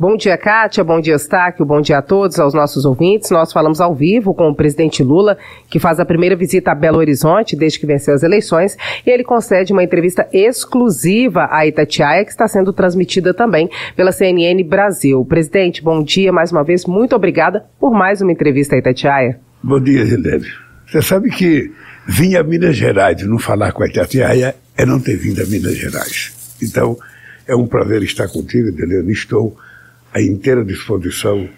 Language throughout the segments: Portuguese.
Bom dia, Kátia. Bom dia, Eustáquio. Bom dia a todos, aos nossos ouvintes. Nós falamos ao vivo com o presidente Lula, que faz a primeira visita a Belo Horizonte desde que venceu as eleições. E ele concede uma entrevista exclusiva à Itatiaia, que está sendo transmitida também pela CNN Brasil. Presidente, bom dia mais uma vez. Muito obrigada por mais uma entrevista à Itatiaia. Bom dia, Helene. Você sabe que vir a Minas Gerais e não falar com a Itatiaia é não ter vindo a Minas Gerais. Então, é um prazer estar contigo, Helene. Estou à inteira disposição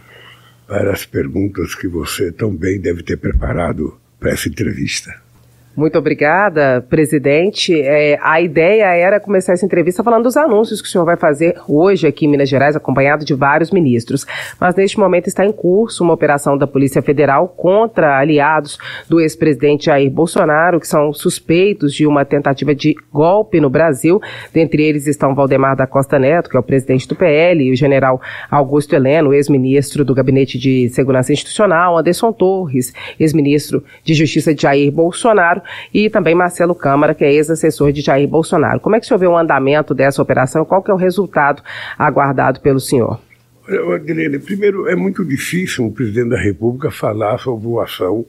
para as perguntas que você tão bem deve ter preparado para essa entrevista. Muito obrigada, presidente. É, a ideia era começar essa entrevista falando dos anúncios que o senhor vai fazer hoje aqui em Minas Gerais, acompanhado de vários ministros. Mas neste momento está em curso uma operação da Polícia Federal contra aliados do ex-presidente Jair Bolsonaro, que são suspeitos de uma tentativa de golpe no Brasil. Dentre eles estão Valdemar da Costa Neto, que é o presidente do PL, e o general Augusto Heleno, ex-ministro do Gabinete de Segurança Institucional, Anderson Torres, ex-ministro de Justiça de Jair Bolsonaro e também Marcelo Câmara, que é ex-assessor de Jair Bolsonaro. Como é que o senhor vê o andamento dessa operação? Qual que é o resultado aguardado pelo senhor? Adilene, primeiro, é muito difícil o presidente da República falar sobre uma ação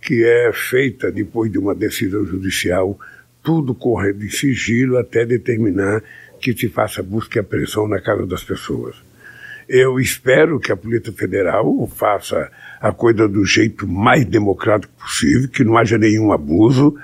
que é feita depois de uma decisão judicial, tudo correndo em sigilo até determinar que se faça busca e apreensão na casa das pessoas. Eu espero que a Polícia Federal faça a coisa do jeito mais democrático possível, que não haja nenhum abuso,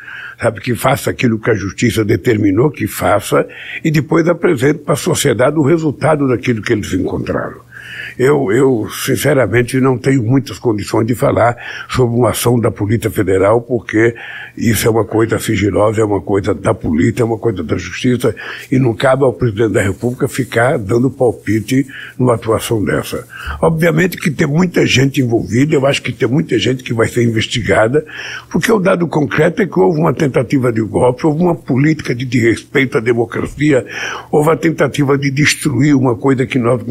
sabe, que faça aquilo que a justiça determinou que faça e depois apresente para a sociedade o resultado daquilo que eles encontraram. Eu, eu, sinceramente, não tenho muitas condições de falar sobre uma ação da Polícia Federal, porque isso é uma coisa sigilosa, é uma coisa da polícia, é uma coisa da justiça, e não cabe ao presidente da República ficar dando palpite numa atuação dessa. Obviamente que tem muita gente envolvida, eu acho que tem muita gente que vai ser investigada, porque o dado concreto é que houve uma tentativa de golpe, houve uma política de desrespeito à democracia, houve a tentativa de destruir uma coisa que nós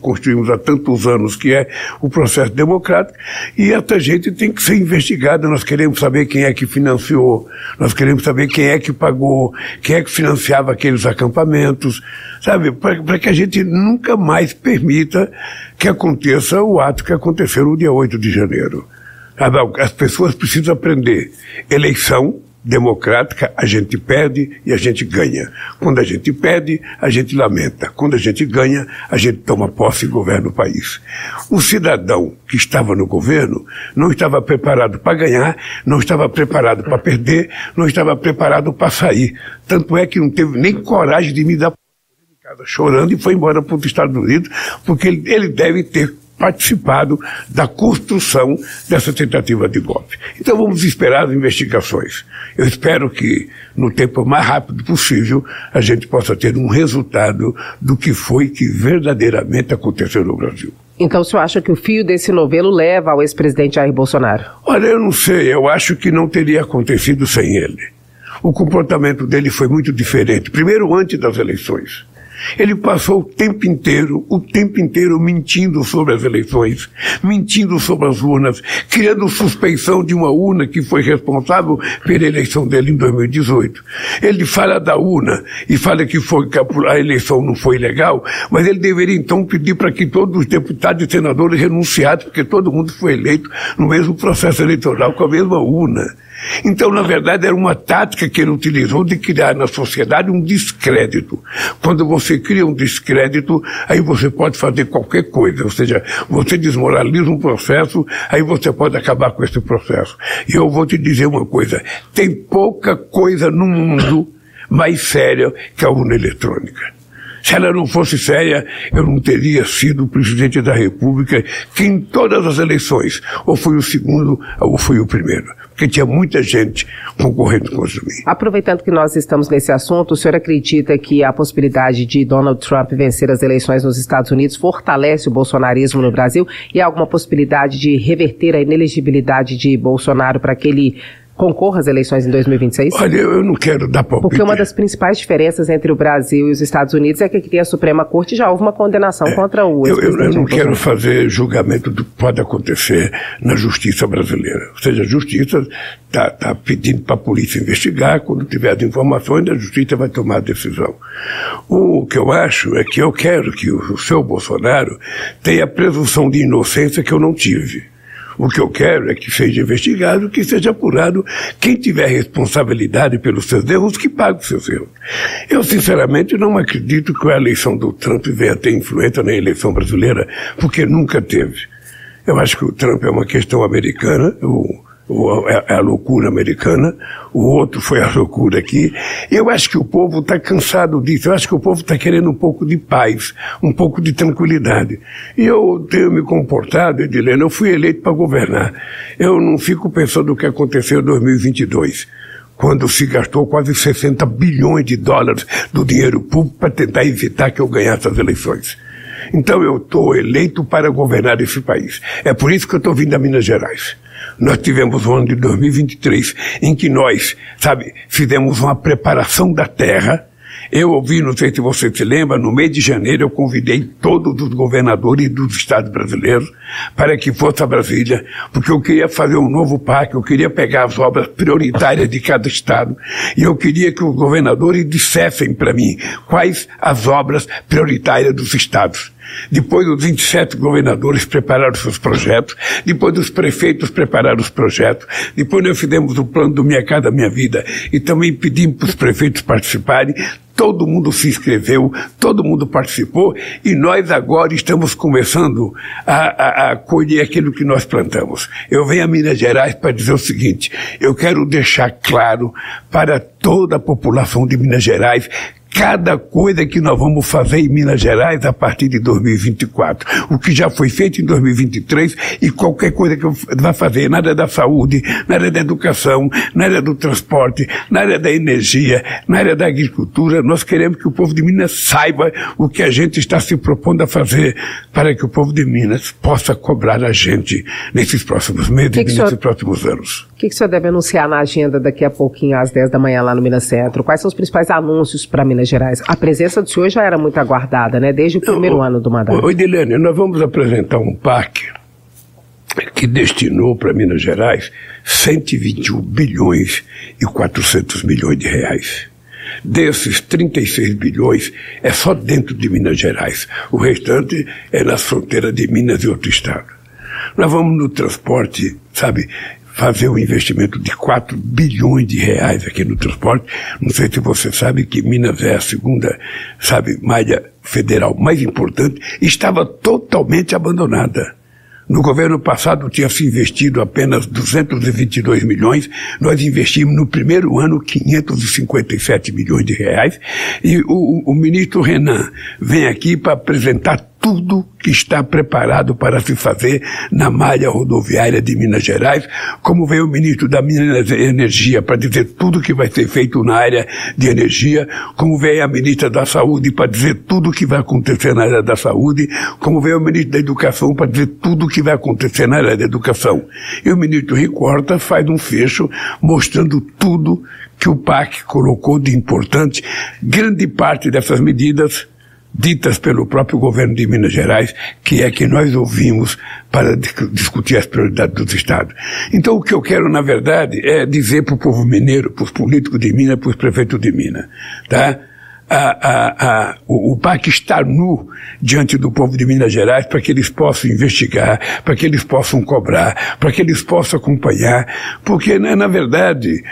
constru há tantos anos, que é o processo democrático, e essa gente tem que ser investigada. Nós queremos saber quem é que financiou, nós queremos saber quem é que pagou, quem é que financiava aqueles acampamentos, sabe? Para que a gente nunca mais permita que aconteça o ato que aconteceu no dia 8 de janeiro. As pessoas precisam aprender. Eleição democrática, a gente perde e a gente ganha. Quando a gente perde, a gente lamenta. Quando a gente ganha, a gente toma posse e governa o país. O cidadão que estava no governo não estava preparado para ganhar, não estava preparado para perder, não estava preparado para sair. Tanto é que não teve nem coragem de me dar chorando e foi embora para os Estados Unidos, porque ele, ele deve ter participado da construção dessa tentativa de golpe. Então vamos esperar as investigações. Eu espero que, no tempo mais rápido possível, a gente possa ter um resultado do que foi que verdadeiramente aconteceu no Brasil. Então o senhor acha que o fio desse novelo leva ao ex-presidente Jair Bolsonaro? Olha, eu não sei, eu acho que não teria acontecido sem ele. O comportamento dele foi muito diferente. Primeiro, antes das eleições. Ele passou o tempo inteiro, o tempo inteiro mentindo sobre as eleições, mentindo sobre as urnas, criando suspeição de uma urna que foi responsável pela eleição dele em 2018. Ele fala da urna e fala que, foi, que a eleição não foi legal, mas ele deveria então pedir para que todos os deputados e senadores renunciassem, porque todo mundo foi eleito no mesmo processo eleitoral com a mesma urna. Então, na verdade, era uma tática que ele utilizou de criar na sociedade um descrédito. Quando você cria um descrédito, aí você pode fazer qualquer coisa. Ou seja, você desmoraliza um processo, aí você pode acabar com esse processo. E eu vou te dizer uma coisa: tem pouca coisa no mundo mais séria que a urna eletrônica. Se ela não fosse séria, eu não teria sido presidente da República, que em todas as eleições, ou foi o segundo, ou foi o primeiro. Porque tinha muita gente concorrendo contra mim. Aproveitando que nós estamos nesse assunto, o senhor acredita que a possibilidade de Donald Trump vencer as eleições nos Estados Unidos fortalece o bolsonarismo no Brasil? E há alguma possibilidade de reverter a inelegibilidade de Bolsonaro para que ele concorra às eleições em 2026? Olha, eu não quero dar palpite. Porque uma das principais diferenças entre o Brasil e os Estados Unidos é que aqui tem a Suprema Corte já houve uma condenação é, contra o eu, eu, eu não quero fazer julgamento do que pode acontecer na justiça brasileira. Ou seja, a justiça está tá pedindo para a polícia investigar, quando tiver as informações, a justiça vai tomar a decisão. O que eu acho é que eu quero que o, o seu Bolsonaro tenha a presunção de inocência que eu não tive. O que eu quero é que seja investigado, que seja apurado. Quem tiver responsabilidade pelos seus erros, que pague os seus erros. Eu, sinceramente, não acredito que a eleição do Trump venha ter influência na eleição brasileira, porque nunca teve. Eu acho que o Trump é uma questão americana. O, é, é a loucura americana, o outro foi a loucura aqui. Eu acho que o povo está cansado disso, eu acho que o povo está querendo um pouco de paz, um pouco de tranquilidade. E eu tenho me comportado, Edilene, eu fui eleito para governar. Eu não fico pensando o que aconteceu em 2022 quando se gastou quase 60 bilhões de dólares do dinheiro público para tentar evitar que eu ganhasse as eleições. Então eu estou eleito para governar esse país. É por isso que eu estou vindo a Minas Gerais nós tivemos o ano de 2023 em que nós, sabe, fizemos uma preparação da terra. Eu ouvi, não sei se você se lembra, no mês de janeiro eu convidei todos os governadores dos estados brasileiros para que fosse a Brasília, porque eu queria fazer um novo parque, eu queria pegar as obras prioritárias de cada estado e eu queria que os governadores dissessem para mim quais as obras prioritárias dos estados. Depois os 27 governadores prepararam seus projetos, depois os prefeitos prepararam os projetos, depois nós fizemos o plano do Minha Casa Minha Vida e também pedimos para os prefeitos participarem. Todo mundo se inscreveu, todo mundo participou e nós agora estamos começando a, a, a colher aquilo que nós plantamos. Eu venho a Minas Gerais para dizer o seguinte: eu quero deixar claro para toda a população de Minas Gerais cada coisa que nós vamos fazer em Minas Gerais a partir de 2024. O que já foi feito em 2023 e qualquer coisa que vai fazer na área da saúde, na área da educação, na área do transporte, na área da energia, na área da agricultura. Nós queremos que o povo de Minas saiba o que a gente está se propondo a fazer para que o povo de Minas possa cobrar a gente nesses próximos meses e nesses senhor, próximos anos. O que, que o senhor deve anunciar na agenda daqui a pouquinho, às 10 da manhã, lá no Minas Centro? Quais são os principais anúncios para Minas Gerais. A presença do senhor já era muito aguardada, né? Desde o primeiro ano do mandato. Oi, Dilene, nós vamos apresentar um PAC que destinou para Minas Gerais 121 bilhões e 400 milhões de reais. Desses 36 bilhões é só dentro de Minas Gerais. O restante é nas fronteiras de Minas e outro estado. Nós vamos no transporte, sabe, fazer um investimento de 4 bilhões de reais aqui no transporte. Não sei se você sabe que Minas é a segunda, sabe, malha federal mais importante, estava totalmente abandonada. No governo passado tinha se investido apenas 222 milhões, nós investimos no primeiro ano 557 milhões de reais e o, o ministro Renan vem aqui para apresentar tudo que está preparado para se fazer na malha rodoviária de Minas Gerais, como veio o ministro da Minas e Energia para dizer tudo que vai ser feito na área de energia, como veio a ministra da Saúde para dizer tudo que vai acontecer na área da saúde, como veio o ministro da Educação para dizer tudo que vai acontecer na área da educação. E o ministro Ricorta faz um fecho mostrando tudo que o PAC colocou de importante. Grande parte dessas medidas ditas pelo próprio governo de Minas Gerais, que é que nós ouvimos para discutir as prioridades dos estados. Então o que eu quero, na verdade, é dizer para o povo mineiro, para os políticos de Minas, para os prefeitos de Minas, tá? A, a, o, o PAC está nu diante do povo de Minas Gerais para que eles possam investigar, para que eles possam cobrar, para que eles possam acompanhar, porque, né, na verdade,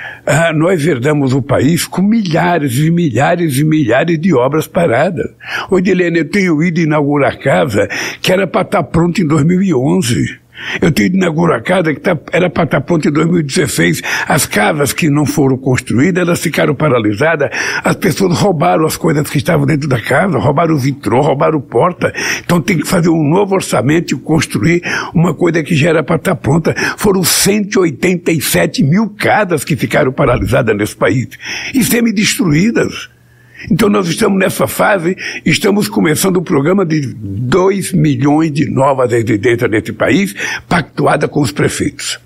nós herdamos o país com milhares e milhares e milhares de obras paradas. Ô, Dilene, eu tenho ido inaugurar casa que era para estar pronta em 2011. Eu tenho de inaugurar a casa que tá, era para estar pronta em 2016. As casas que não foram construídas, elas ficaram paralisadas. As pessoas roubaram as coisas que estavam dentro da casa, roubaram o vitrô, roubaram porta. Então tem que fazer um novo orçamento e construir uma coisa que já era para estar pronta. Foram 187 mil casas que ficaram paralisadas nesse país e semi-destruídas. Então nós estamos nessa fase, estamos começando o programa de 2 milhões de novas residências nesse país, pactuada com os prefeitos.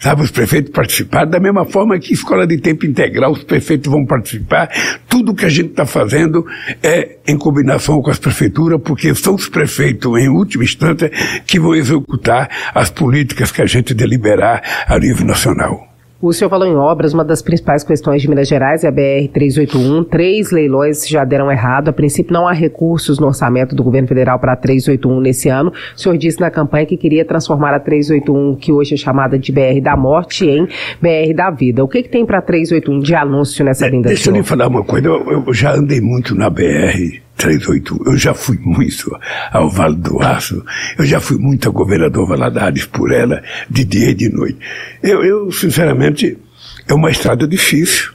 sabe, os prefeitos participaram, da mesma forma que escola de tempo integral, os prefeitos vão participar. Tudo que a gente está fazendo é em combinação com as prefeituras, porque são os prefeitos, em última instância, que vão executar as políticas que a gente deliberar a nível nacional. O senhor falou em obras, uma das principais questões de Minas Gerais é a BR-381. Três leilões já deram errado. A princípio, não há recursos no orçamento do governo federal para a 381 nesse ano. O senhor disse na campanha que queria transformar a 381, que hoje é chamada de BR da Morte, em BR da Vida. O que, que tem para a 381 de anúncio nessa é, vinda? Deixa eu lhe falar uma coisa. Eu, eu já andei muito na BR 38. Eu já fui muito ao Vale do Aço, eu já fui muito a governador Valadares por ela, de dia e de noite. Eu, eu, sinceramente, é uma estrada difícil.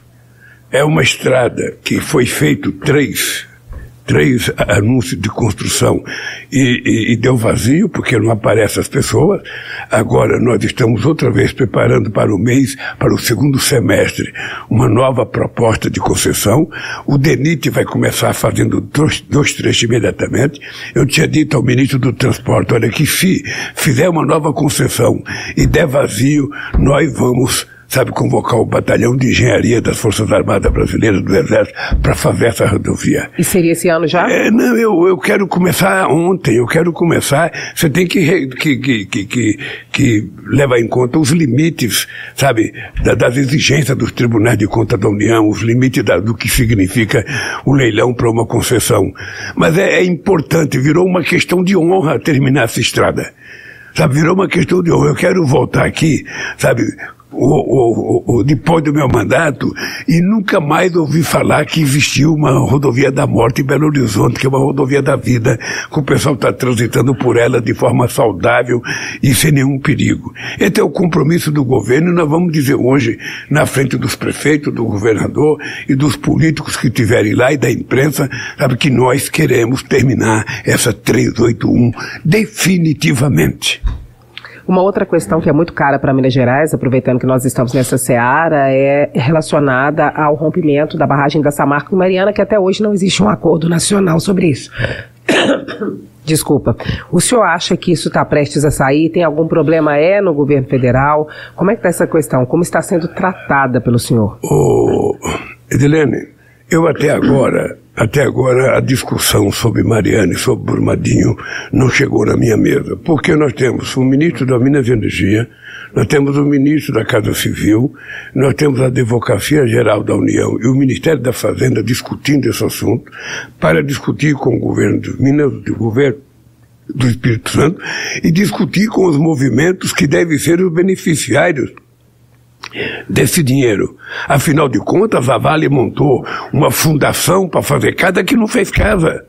É uma estrada que foi feito três três anúncios de construção e, e, e, deu vazio, porque não aparecem as pessoas. Agora nós estamos outra vez preparando para o mês, para o segundo semestre, uma nova proposta de concessão. O DENIT vai começar fazendo dois, dois trechos imediatamente. Eu tinha dito ao ministro do Transporte, olha, que se fizer uma nova concessão e der vazio, nós vamos sabe, convocar o batalhão de engenharia das Forças Armadas Brasileiras do Exército para fazer essa rodovia. E seria esse ano já? É, não, eu, eu quero começar ontem, eu quero começar. Você tem que, que, que, que, que, que levar em conta os limites, sabe, da, das exigências dos tribunais de conta da União, os limites da, do que significa o um leilão para uma concessão. Mas é, é importante, virou uma questão de honra terminar essa estrada sabe, virou uma questão de honra. Eu quero voltar aqui, sabe, o, o, o, depois do meu mandato e nunca mais ouvi falar que existiu uma rodovia da morte em Belo Horizonte, que é uma rodovia da vida, que o pessoal está transitando por ela de forma saudável e sem nenhum perigo. Esse é o compromisso do governo nós vamos dizer hoje, na frente dos prefeitos, do governador e dos políticos que estiverem lá e da imprensa, sabe que nós queremos terminar essa 381 definitivamente. Uma outra questão que é muito cara para Minas Gerais, aproveitando que nós estamos nessa seara, é relacionada ao rompimento da barragem da Samarco e Mariana, que até hoje não existe um acordo nacional sobre isso. Desculpa. O senhor acha que isso está prestes a sair? Tem algum problema é no governo federal? Como é que está essa questão? Como está sendo tratada pelo senhor? Ô, Edilene, eu até agora até agora a discussão sobre Mariana e sobre Brumadinho não chegou na minha mesa, porque nós temos o ministro da Minas e Energia, nós temos o ministro da Casa Civil, nós temos a Advocacia Geral da União e o Ministério da Fazenda discutindo esse assunto para discutir com o governo de Minas, do governo do Espírito Santo e discutir com os movimentos que devem ser os beneficiários desse dinheiro. Afinal de contas, a Vale montou uma fundação para fazer casa que não fez casa.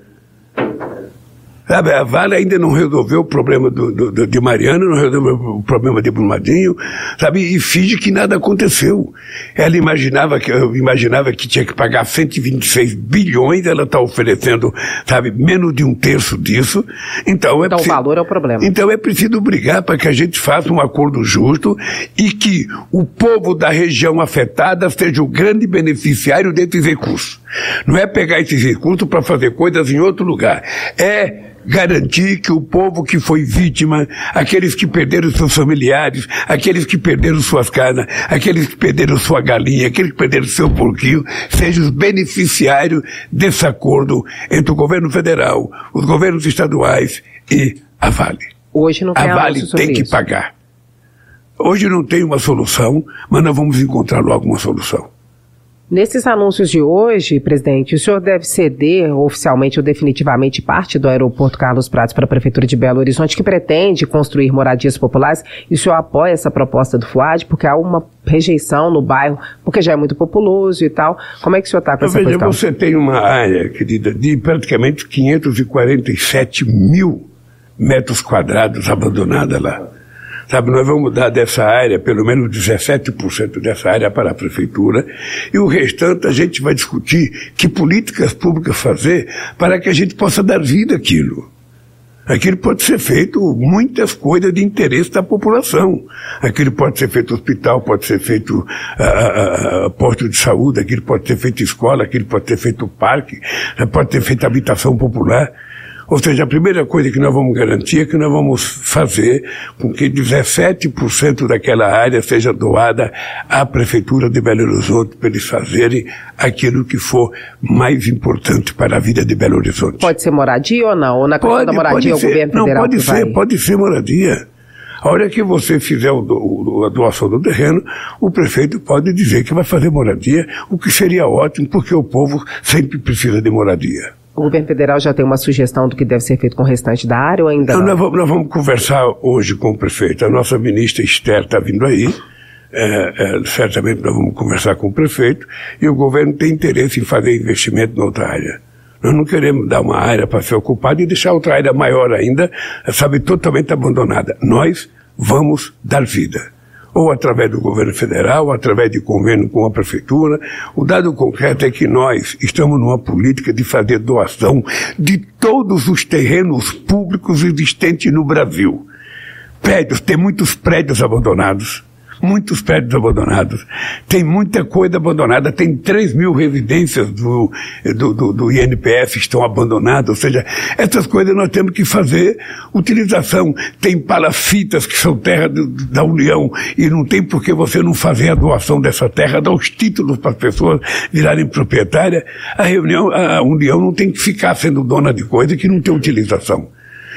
Sabe, a Vale ainda não resolveu o problema do, do, de Mariana, não resolveu o problema de Brumadinho, sabe, e finge que nada aconteceu. Ela imaginava que, imaginava que tinha que pagar 126 bilhões, ela está oferecendo, sabe, menos de um terço disso. Então, é então preciso, o valor é o problema. Então é preciso brigar para que a gente faça um acordo justo e que o povo da região afetada seja o grande beneficiário desses recursos. Não é pegar esses recursos para fazer coisas em outro lugar. É garantir que o povo que foi vítima, aqueles que perderam seus familiares, aqueles que perderam suas casas, aqueles que perderam sua galinha, aqueles que perderam seu porquinho, sejam os beneficiários desse acordo entre o governo federal, os governos estaduais e a Vale. Hoje não tem a Vale tem que isso. pagar. Hoje não tem uma solução, mas nós vamos encontrar logo uma solução. Nesses anúncios de hoje, presidente, o senhor deve ceder oficialmente ou definitivamente parte do aeroporto Carlos Prates para a Prefeitura de Belo Horizonte, que pretende construir moradias populares, e o senhor apoia essa proposta do FUAD, porque há uma rejeição no bairro, porque já é muito populoso e tal. Como é que o senhor está com essa veja, questão? Você tem uma área, querida, de praticamente 547 mil metros quadrados abandonada lá. Sabe, nós vamos dar dessa área, pelo menos 17% dessa área para a prefeitura, e o restante a gente vai discutir que políticas públicas fazer para que a gente possa dar vida àquilo. Aquilo pode ser feito muitas coisas de interesse da população. Aquilo pode ser feito hospital, pode ser feito uh, uh, posto de saúde, aquilo pode ser feito escola, aquilo pode ser feito parque, pode ser feito habitação popular. Ou seja, a primeira coisa que nós vamos garantir é que nós vamos fazer com que 17% daquela área seja doada à Prefeitura de Belo Horizonte para eles fazerem aquilo que for mais importante para a vida de Belo Horizonte. Pode ser moradia ou não? Ou na questão pode, da moradia o ser, governo não, federal pode ser, vai? pode ser moradia. A hora que você fizer o, o, a doação do terreno, o prefeito pode dizer que vai fazer moradia, o que seria ótimo, porque o povo sempre precisa de moradia. O governo federal já tem uma sugestão do que deve ser feito com o restante da área ou ainda Então, não? nós, vamos, nós vamos conversar hoje com o prefeito. A nossa ministra Esther está vindo aí. É, é, certamente nós vamos conversar com o prefeito e o governo tem interesse em fazer investimento na outra área. Nós não queremos dar uma área para ser ocupada e deixar outra área maior ainda, sabe, totalmente abandonada. Nós vamos dar vida. Ou através do governo federal, ou através de convênio com a prefeitura. O dado concreto é que nós estamos numa política de fazer doação de todos os terrenos públicos existentes no Brasil. Prédios, tem muitos prédios abandonados muitos prédios abandonados, tem muita coisa abandonada, tem 3 mil residências do, do, do, do, INPF que estão abandonadas, ou seja, essas coisas nós temos que fazer utilização. Tem palafitas que são terra do, da União e não tem por que você não fazer a doação dessa terra, dar os títulos para as pessoas virarem proprietárias. A, reunião, a União não tem que ficar sendo dona de coisa que não tem utilização.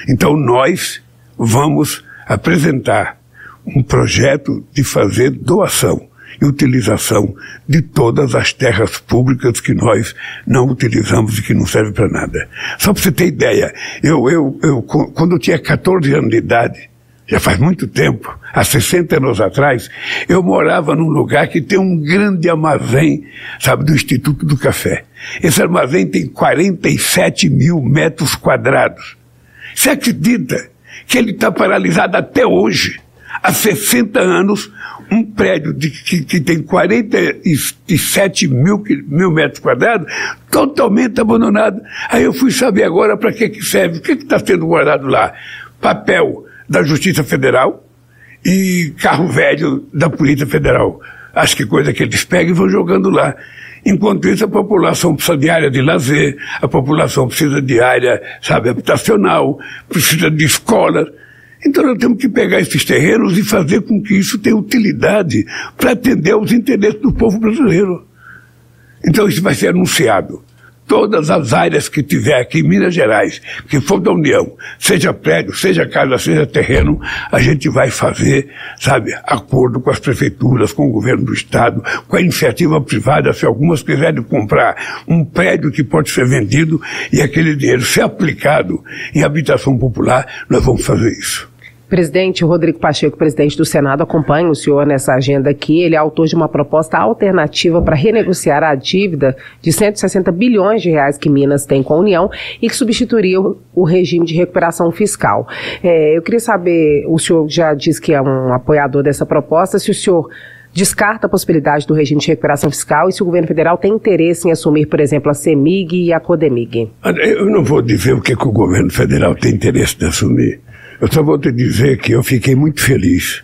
Então nós vamos apresentar um projeto de fazer doação e utilização de todas as terras públicas que nós não utilizamos e que não servem para nada. Só para você ter ideia, eu, eu, eu, quando eu tinha 14 anos de idade, já faz muito tempo, há 60 anos atrás, eu morava num lugar que tem um grande armazém, sabe, do Instituto do Café. Esse armazém tem 47 mil metros quadrados. Você acredita que ele está paralisado até hoje? Há 60 anos, um prédio de, que, que, tem 47 mil, mil metros quadrados, totalmente abandonado. Aí eu fui saber agora para que, que serve, o que está sendo guardado lá? Papel da Justiça Federal e carro velho da Polícia Federal. Acho que coisa que eles pegam e vão jogando lá. Enquanto isso, a população precisa de área de lazer, a população precisa de área, sabe, habitacional, precisa de escola. Então nós temos que pegar esses terrenos e fazer com que isso tenha utilidade para atender aos interesses do povo brasileiro. Então isso vai ser anunciado. Todas as áreas que tiver aqui em Minas Gerais, que for da União, seja prédio, seja casa, seja terreno, a gente vai fazer, sabe, acordo com as prefeituras, com o governo do Estado, com a iniciativa privada, se algumas quiserem comprar um prédio que pode ser vendido e aquele dinheiro ser aplicado em habitação popular, nós vamos fazer isso. Presidente Rodrigo Pacheco, presidente do Senado, acompanha o senhor nessa agenda aqui. Ele é autor de uma proposta alternativa para renegociar a dívida de 160 bilhões de reais que Minas tem com a União e que substituiria o, regime de recuperação fiscal. É, eu queria saber, o senhor já disse que é um apoiador dessa proposta, se o senhor descarta a possibilidade do regime de recuperação fiscal e se o governo federal tem interesse em assumir, por exemplo, a CEMIG e a CODEMIG. Eu não vou dizer o que, que o governo federal tem interesse de assumir. Eu só vou te dizer que eu fiquei muito feliz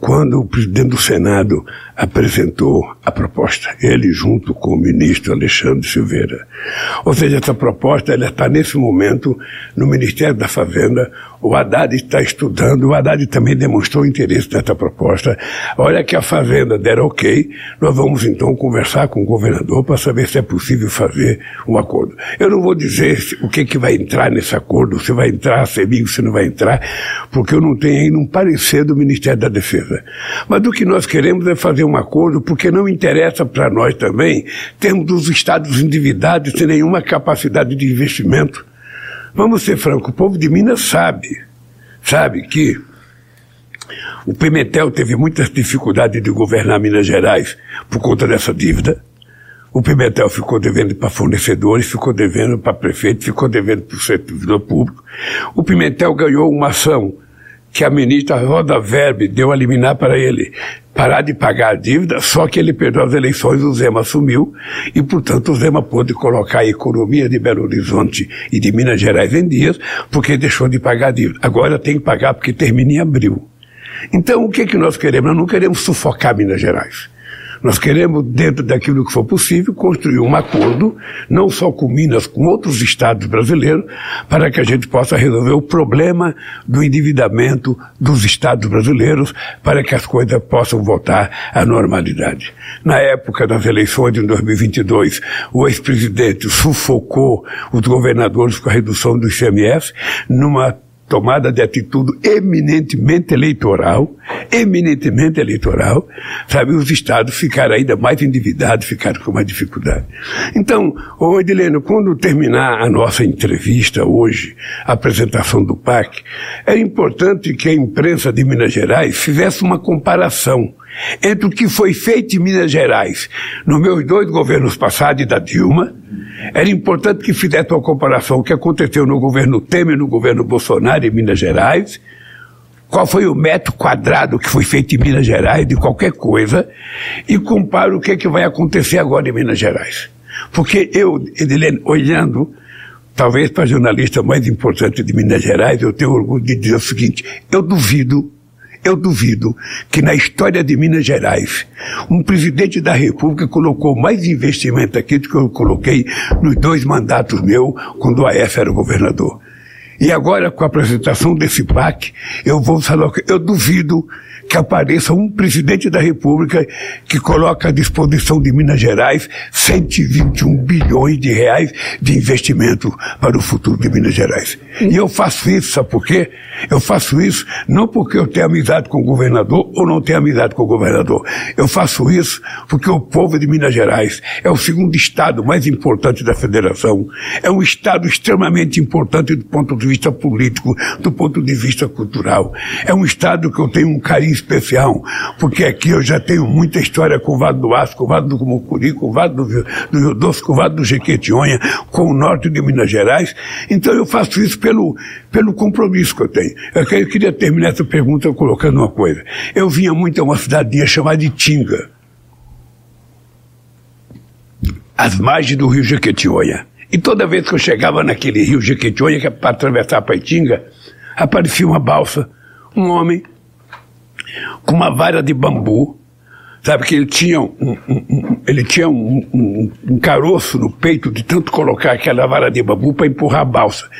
quando o presidente do Senado apresentou a proposta, ele junto com o ministro Alexandre Silveira. Ou seja, essa proposta ela está nesse momento no Ministério da Fazenda. O Haddad está estudando, o Haddad também demonstrou interesse nessa proposta. Olha que a Fazenda der ok, nós vamos então conversar com o governador para saber se é possível fazer um acordo. Eu não vou dizer o que, que vai entrar nesse acordo, se vai entrar CEMIG, se não vai entrar, porque eu não tenho ainda um parecer do Ministério da Defesa. Mas o que nós queremos é fazer um acordo, porque não interessa para nós também termos os estados endividados sem nenhuma capacidade de investimento. Vamos ser francos, o povo de Minas sabe, sabe que o Pimentel teve muitas dificuldades de governar Minas Gerais por conta dessa dívida. O Pimentel ficou devendo para fornecedores, ficou devendo para prefeito, ficou devendo para o servidor público. O Pimentel ganhou uma ação que a ministra Roda Verbe deu a liminar para ele parar de pagar a dívida, só que ele perdeu as eleições, o Zema assumiu, e portanto o Zema pôde colocar a economia de Belo Horizonte e de Minas Gerais em dias, porque deixou de pagar a dívida. Agora tem que pagar porque termina em abril. Então o que, que nós queremos? Nós não queremos sufocar Minas Gerais. Nós queremos, dentro daquilo que for possível, construir um acordo, não só com Minas, com outros estados brasileiros, para que a gente possa resolver o problema do endividamento dos estados brasileiros, para que as coisas possam voltar à normalidade. Na época das eleições de 2022, o ex-presidente sufocou os governadores com a redução do ICMS numa tomada de atitude eminentemente eleitoral, eminentemente eleitoral, sabe, os estados ficaram ainda mais endividados, ficaram com mais dificuldade. Então, ô Edileno, quando terminar a nossa entrevista hoje, a apresentação do PAC, é importante que a imprensa de Minas Gerais fizesse uma comparação entre o que foi feito em Minas Gerais nos meus dois governos passados e da Dilma, era importante que fizesse uma comparação o que aconteceu no governo Temer, no governo Bolsonaro em Minas Gerais, qual foi o metro quadrado que foi feito em Minas Gerais de qualquer coisa, e compare o que, é que vai acontecer agora em Minas Gerais. Porque eu, Edilene, olhando, talvez para a jornalista mais importante de Minas Gerais, eu tenho orgulho de dizer o seguinte, eu duvido eu duvido que na história de Minas Gerais, um presidente da República colocou mais investimento aqui do que eu coloquei nos dois mandatos meus, quando o AF era governador. E agora, com a apresentação desse PAC, eu vou falar que eu duvido que apareça um presidente da República que coloca à disposição de Minas Gerais 121 bilhões de reais de investimento para o futuro de Minas Gerais. E eu faço isso, sabe por quê? Eu faço isso não porque eu tenho amizade com o governador ou não tenho amizade com o governador. Eu faço isso porque o povo de Minas Gerais é o segundo estado mais importante da federação. É um estado extremamente importante do ponto de vista político, do ponto de vista cultural. É um estado que eu tenho um carinho especial, porque aqui eu já tenho muita história com o Vado do Aço, com o Vado do Mucuri, com o Vado do, do Rio Doce, com o Vado do Jequitinhonha, com o norte de Minas Gerais. Então eu faço isso pelo, pelo compromisso que eu tenho. Eu queria terminar essa pergunta colocando uma coisa. Eu vinha muito a uma cidadinha chamada de Tinga, às margens do rio Jequitinhonha. E toda vez que eu chegava naquele rio Jequitinhonha, que é para atravessar para Itinga, aparecia uma balsa, um homem com uma vara de bambu, sabe que ele tinha um, um, um ele tinha um, um, caroço no peito de tanto colocar aquela vara de bambu para empurrar a balsa.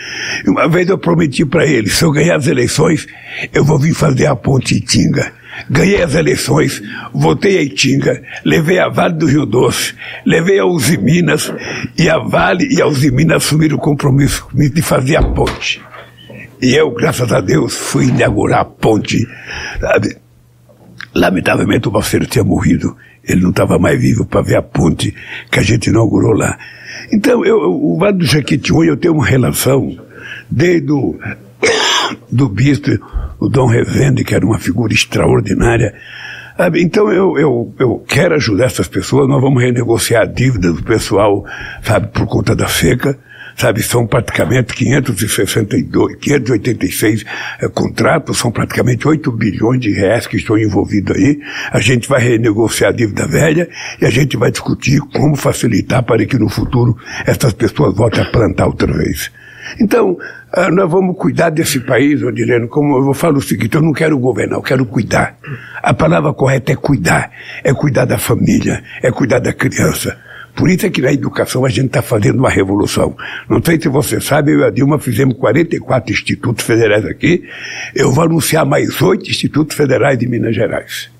E uma vez eu prometi para ele, se eu ganhar as eleições, eu vou vir fazer a ponte Itinga. Ganhei as eleições, votei a Itinga, levei a Vale do Rio Doce, levei a Uzi Minas, e a Vale e a Uzi Minas assumiram o compromisso de fazer a ponte. E eu, graças a Deus, fui inaugurar a ponte, sabe? Lamentavelmente o Balseiro tinha morrido, ele não estava mais vivo para ver a ponte que a gente inaugurou lá. Então, eu, o Vale do Jequitinhonha, eu tenho uma relação desde o do bispo, o Dom Revende, que era uma figura extraordinária. Então eu, eu, eu quero ajudar essas pessoas, nós vamos renegociar a dívida do pessoal, sabe, por conta da seca sabe, são praticamente 562, 586 é, contratos, são praticamente 8 bilhões de reais que estão envolvidos aí. A gente vai renegociar a dívida velha e a gente vai discutir como facilitar para que no futuro essas pessoas voltem a plantar outra vez. Então, ah, nós vamos cuidar desse país, Odilene, como eu falo o seguinte, eu não quero governar, eu quero cuidar. A palavra correta é cuidar, é cuidar da família, é cuidar da criança. Por isso é que na educação a gente está fazendo uma revolução. Não sei se você sabe, eu e a Dilma fizemos 44 institutos federais aqui. Eu vou anunciar mais oito institutos federais de Minas Gerais.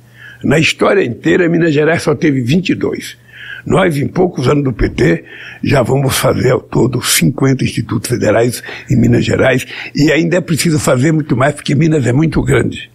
Na história inteira, Minas Gerais só teve 22. Nós, em poucos anos do PT, já vamos fazer ao todo 50 institutos federais em Minas Gerais e ainda é preciso fazer muito mais porque Minas é muito grande.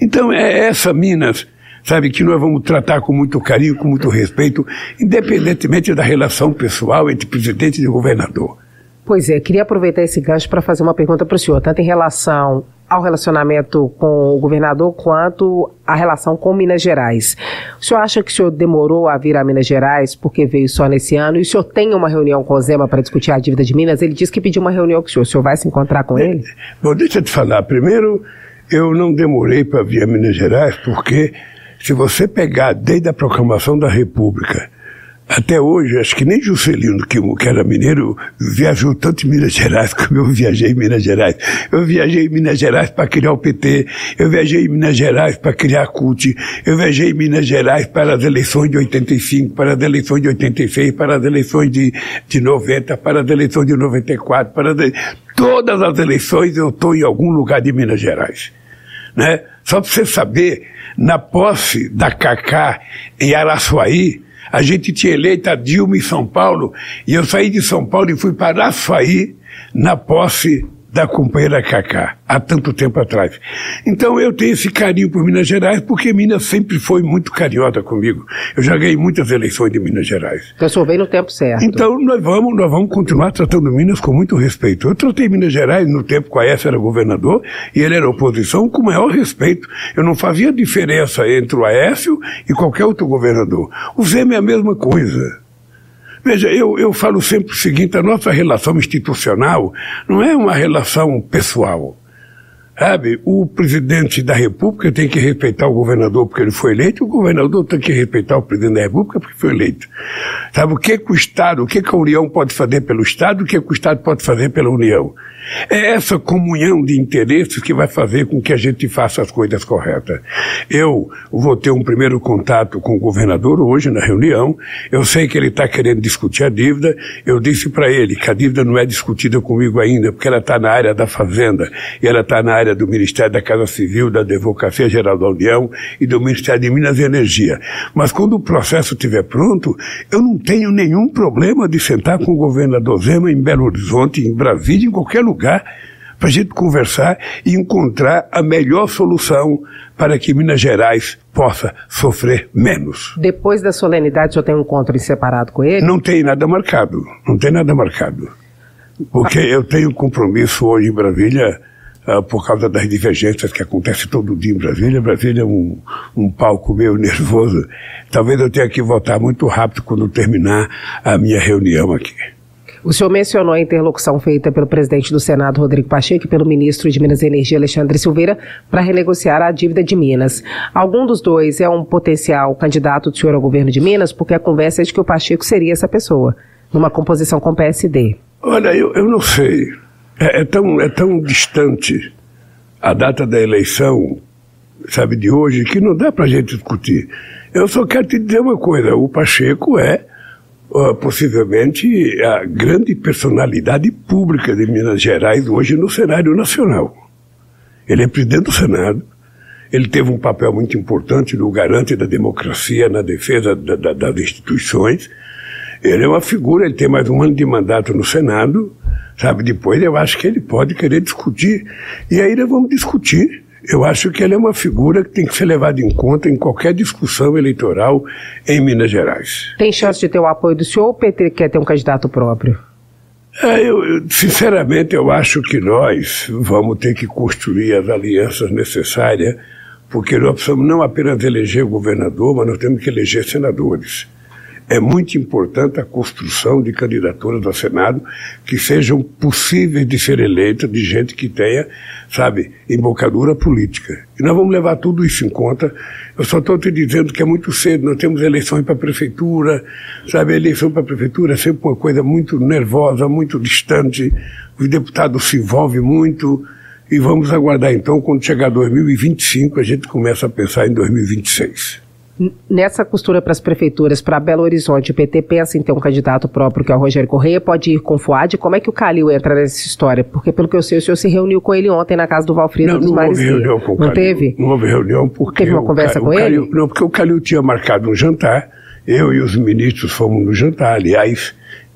Então, é essa Minas sabe, que nós vamos tratar com muito carinho, com muito respeito, independentemente da relação pessoal entre presidente e governador. Pois é, queria aproveitar esse gancho para fazer uma pergunta para o senhor, tanto em relação ao relacionamento com o governador quanto a relação com Minas Gerais. O senhor acha que o senhor demorou a vir a Minas Gerais porque veio só nesse ano? E o senhor tem uma reunião com o Zema para discutir a dívida de Minas? Ele disse que pediu uma reunião com o senhor. O senhor vai se encontrar com é, ele? Bom, deixa eu te falar. Primeiro, eu não demorei para vir a Minas Gerais porque se você pegar desde a proclamação da República até hoje, acho que nem Juscelino, que, era mineiro, viajou tanto em Minas Gerais como eu viajei em Minas Gerais. Eu viajei em Minas Gerais para criar o PT, eu viajei em Minas Gerais para criar a CUT, eu viajei em Minas Gerais para as eleições de 85, para as eleições de 86, para as eleições de, de 90, para as eleições de 94, para de, todas as eleições eu estou em algum lugar de Minas Gerais. Né? Só para você saber, na posse da Cacá em Araçuaí, a gente tinha eleito a Dilma em São Paulo, e eu saí de São Paulo e fui para Araçuaí na posse da companheira Cacá, há tanto tempo atrás. Então eu tenho esse carinho por Minas Gerais, porque Minas sempre foi muito carinhosa comigo. Eu já ganhei muitas eleições de Minas Gerais. Então o senhor veio no tempo certo. Então nós vamos, nós vamos continuar tratando Minas com muito respeito. Eu tratei Minas Gerais no tempo que a Aécio era governador e ele era oposição com o maior respeito. Eu não fazia diferença entre o Aécio e qualquer outro governador. O Zema é a mesma coisa. Veja, eu, eu falo sempre o seguinte: a nossa relação institucional não é uma relação pessoal. Sabe, o presidente da República tem que respeitar o governador porque ele foi eleito, o governador tem que respeitar o presidente da República porque foi eleito. Sabe, o que, que o Estado, o que, que a União pode fazer pelo Estado, o que, que o Estado pode fazer pela União. É essa comunhão de interesses que vai fazer com que a gente faça as coisas corretas. Eu vou ter um primeiro contato com o governador hoje na reunião. Eu sei que ele está querendo discutir a dívida. Eu disse para ele que a dívida não é discutida comigo ainda, porque ela está na área da Fazenda e ela está na área do Ministério da Casa Civil, da Advocacia Geral da União e do Ministério de Minas e Energia. Mas quando o processo estiver pronto, eu não tenho nenhum problema de sentar com o governador Zema em Belo Horizonte, em Brasília, em qualquer lugar para a gente conversar e encontrar a melhor solução para que Minas Gerais possa sofrer menos. Depois da solenidade, o senhor tem um encontro em separado com ele? Não tem nada marcado, não tem nada marcado. Porque eu tenho compromisso hoje em Brasília uh, por causa das divergências que acontecem todo dia em Brasília. Brasília é um, um palco meio nervoso. Talvez eu tenha que voltar muito rápido quando terminar a minha reunião aqui. O senhor mencionou a interlocução feita pelo presidente do Senado, Rodrigo Pacheco, e pelo ministro de Minas e Energia, Alexandre Silveira, para renegociar a dívida de Minas. Algum dos dois é um potencial candidato do senhor ao governo de Minas, porque a conversa é de que o Pacheco seria essa pessoa, numa composição com o PSD. Olha, eu, eu não sei. É, é, tão, é tão distante a data da eleição, sabe, de hoje, que não dá para a gente discutir. Eu só quero te dizer uma coisa: o Pacheco é uh, possivelmente a grande personalidade pública de Minas Gerais hoje no cenário nacional. Ele é presidente do Senado, ele teve um papel muito importante no garante da democracia, na defesa da, da, das instituições. Ele é uma figura, ele tem mais um ano de mandato no Senado, sabe? Depois eu acho que ele pode querer discutir. E aí nós vamos discutir eu acho que ele é uma figura que tem que ser levada em conta em qualquer discussão eleitoral em Minas Gerais. Tem chance de ter o apoio do senhor ou o PT quer ter um candidato próprio? É, eu, sinceramente, eu acho que nós vamos ter que construir as alianças necessárias, porque nós precisamos não apenas eleger o governador, mas nós temos que eleger senadores é muito importante a construção de candidaturas ao Senado que sejam possíveis de ser eleitas de gente que tenha, sabe, embocadura política. E nós vamos levar tudo isso em conta. Eu só estou te dizendo que é muito cedo, nós temos eleições para a prefeitura, sabe, a eleição para a prefeitura é sempre uma coisa muito nervosa, muito distante, os deputados se envolvem muito, e vamos aguardar então, quando chegar 2025, a gente começa a pensar em 2026. Nessa costura para as prefeituras, para Belo Horizonte, o PT pensa em ter um candidato próprio, que é o Rogério Correia, pode ir com o Fuad. Como é que o Calil entra nessa história? Porque, pelo que eu sei, o senhor se reuniu com ele ontem na casa do Valfrido não, dos Mares. Não houve reunião com o Calil. Não teve? Não houve reunião porque... Teve uma conversa com ele? Calil, não, porque o Calil tinha marcado um jantar, eu e os ministros fomos no jantar, aliás,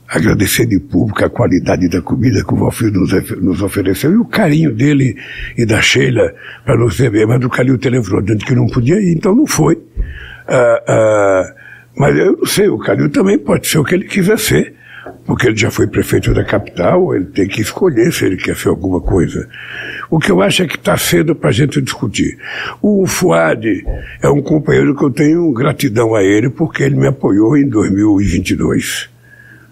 agradecer de público a qualidade da comida que o Valfrido nos, nos, ofereceu e o carinho dele e da Sheila para nos receber, mas o Calil telefonou dizendo que não podia ir, então não foi. Ah, ah, mas eu não sei, o Calil também pode ser o que ele quiser ser, porque ele já foi prefeito da capital, ele tem que escolher se ele quer ser alguma coisa. O que eu acho é que está cedo para a gente discutir. O Fuad é um companheiro que eu tenho gratidão a ele, porque ele me apoiou em 2022.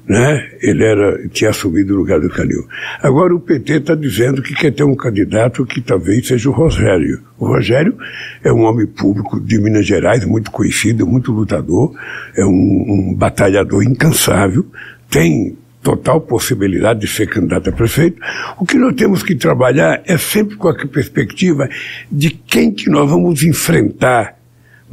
Né? Ele era, tinha assumido o lugar do Calil. Agora o PT está dizendo que quer ter um candidato que talvez seja o Rogério. O Rogério é um homem público de Minas Gerais, muito conhecido, muito lutador, é um, um batalhador incansável, tem total possibilidade de ser candidato a prefeito. O que nós temos que trabalhar é sempre com a perspectiva de quem que nós vamos enfrentar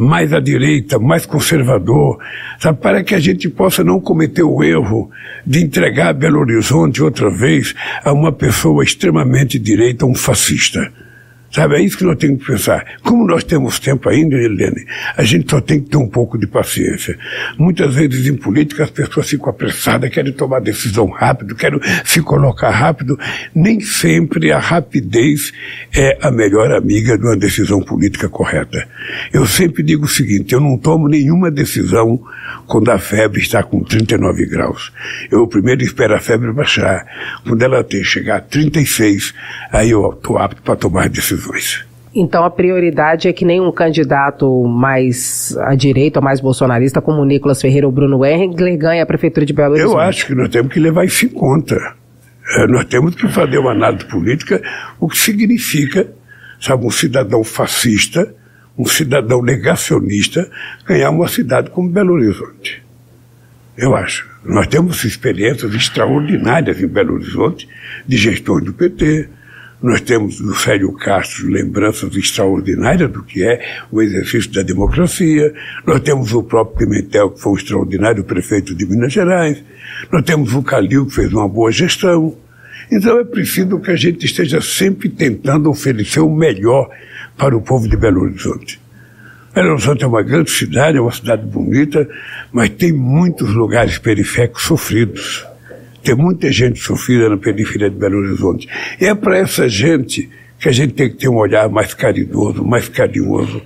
mais à direita, mais conservador, sabe, para que a gente possa não cometer o erro de entregar Belo Horizonte outra vez a uma pessoa extremamente direita, um fascista. Sabe, é isso que nós temos que pensar. Como nós temos tempo ainda, Helene, a gente só tem que ter um pouco de paciência. Muitas vezes em política as pessoas ficam apressadas, querem tomar decisão rápido, querem se colocar rápido. Nem sempre a rapidez é a melhor amiga de uma decisão política correta. Eu sempre digo o seguinte, eu não tomo nenhuma decisão quando a febre está com 39 graus. Eu primeiro espero a febre baixar. Quando ela chegar a 36, aí eu estou apto para tomar decisão decisões. Então a prioridade é que nenhum candidato mais à direita ou mais bolsonarista, como o Nicolas Ferreira ou Bruno Henrique, ganhe a prefeitura de Belo Horizonte. Eu acho que nós temos que levar isso em conta. É, nós temos que fazer uma análise política, o que significa, sabe, um cidadão fascista, um cidadão negacionista, ganhar uma cidade como Belo Horizonte. Eu acho. Nós temos experiências extraordinárias em Belo Horizonte de gestões do PT, nós temos no Célio Castro lembranças extraordinárias do que é o exercício da democracia. Nós temos o próprio Pimentel, que foi um extraordinário prefeito de Minas Gerais. Nós temos o Calil, que fez uma boa gestão. Então é preciso que a gente esteja sempre tentando oferecer o melhor para o povo de Belo Horizonte. Belo Horizonte é uma grande cidade, é uma cidade bonita, mas tem muitos lugares periféricos sofridos. Tem muita gente sofrida na periferia de Belo Horizonte. E é para essa gente que a gente tem que ter um olhar mais caridoso, mais carinhoso